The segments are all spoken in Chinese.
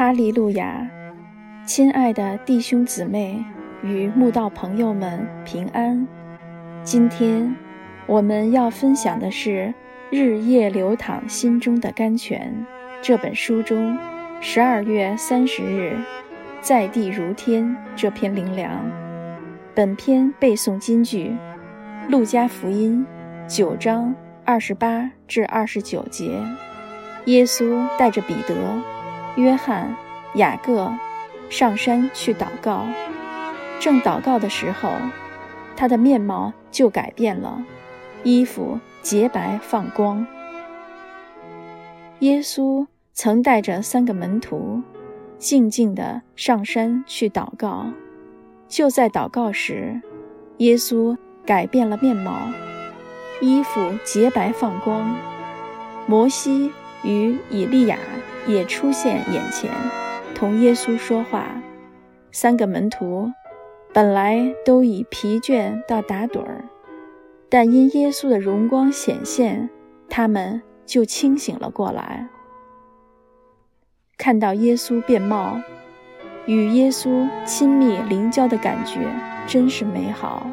哈利路亚！亲爱的弟兄姊妹与慕道朋友们平安。今天我们要分享的是《日夜流淌心中的甘泉》这本书中十二月三十日“在地如天”这篇灵粮。本篇背诵金句：《路加福音》九章二十八至二十九节，耶稣带着彼得。约翰、雅各上山去祷告，正祷告的时候，他的面貌就改变了，衣服洁白放光。耶稣曾带着三个门徒，静静地上山去祷告。就在祷告时，耶稣改变了面貌，衣服洁白放光。摩西与以利亚。也出现眼前，同耶稣说话。三个门徒本来都已疲倦到打盹儿，但因耶稣的荣光显现，他们就清醒了过来。看到耶稣变貌，与耶稣亲密灵交的感觉真是美好。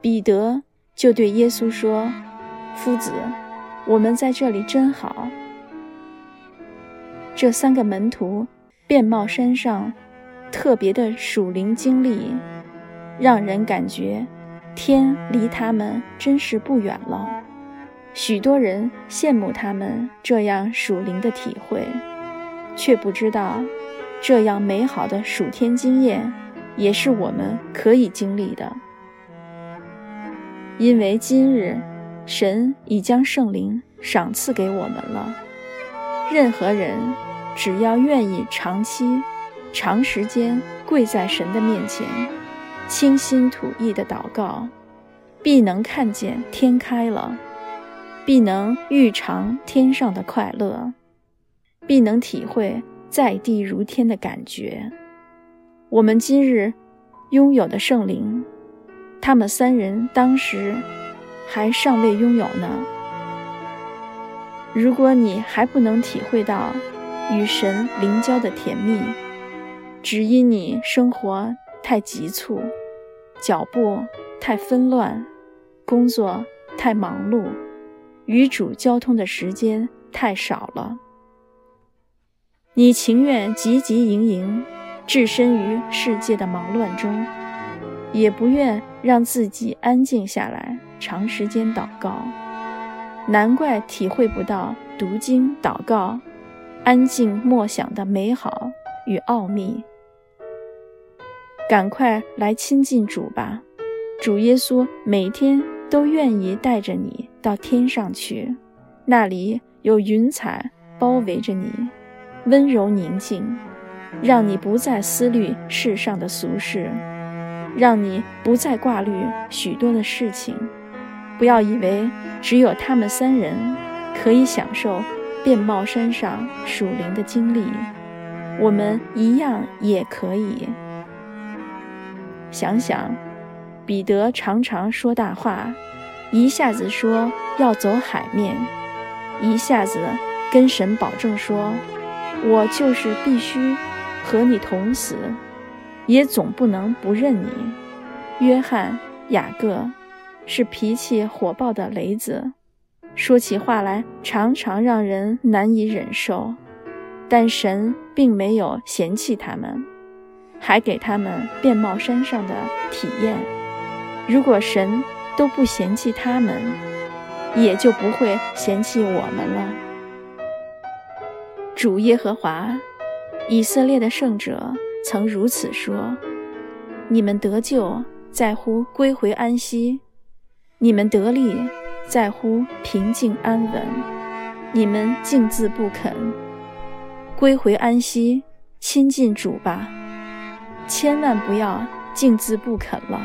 彼得就对耶稣说：“夫子，我们在这里真好。”这三个门徒，变貌山上特别的属灵经历，让人感觉天离他们真是不远了。许多人羡慕他们这样属灵的体会，却不知道这样美好的属天经验也是我们可以经历的。因为今日神已将圣灵赏赐给我们了，任何人。只要愿意长期、长时间跪在神的面前，倾心吐意的祷告，必能看见天开了，必能欲尝天上的快乐，必能体会在地如天的感觉。我们今日拥有的圣灵，他们三人当时还尚未拥有呢。如果你还不能体会到，与神灵交的甜蜜，只因你生活太急促，脚步太纷乱，工作太忙碌，与主交通的时间太少了。你情愿汲汲营营，置身于世界的忙乱中，也不愿让自己安静下来，长时间祷告。难怪体会不到读经祷告。安静默想的美好与奥秘，赶快来亲近主吧！主耶稣每天都愿意带着你到天上去，那里有云彩包围着你，温柔宁静，让你不再思虑世上的俗事，让你不再挂虑许多的事情。不要以为只有他们三人可以享受。变貌山上属灵的经历，我们一样也可以。想想，彼得常常说大话，一下子说要走海面，一下子跟神保证说：“我就是必须和你同死，也总不能不认你。”约翰、雅各是脾气火爆的雷子。说起话来常常让人难以忍受，但神并没有嫌弃他们，还给他们变貌山上的体验。如果神都不嫌弃他们，也就不会嫌弃我们了。主耶和华，以色列的圣者曾如此说：“你们得救在乎归回安息，你们得力。”在乎平静安稳，你们静自不肯归回安息，亲近主吧，千万不要静自不肯了。